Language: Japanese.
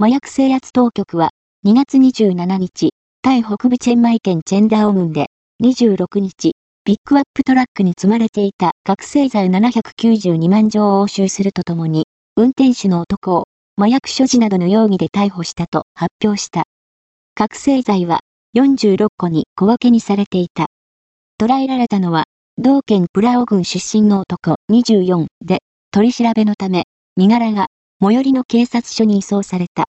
麻薬制圧当局は2月27日、タイ北部チェンマイ県チェンダオ郡で26日、ビッグアップトラックに積まれていた覚醒剤792万錠を押収するとともに、運転手の男を麻薬所持などの容疑で逮捕したと発表した。覚醒剤は46個に小分けにされていた。捕らえられたのは、同県プラオ郡出身の男24で、取り調べのため、身柄が最寄りの警察署に移送された。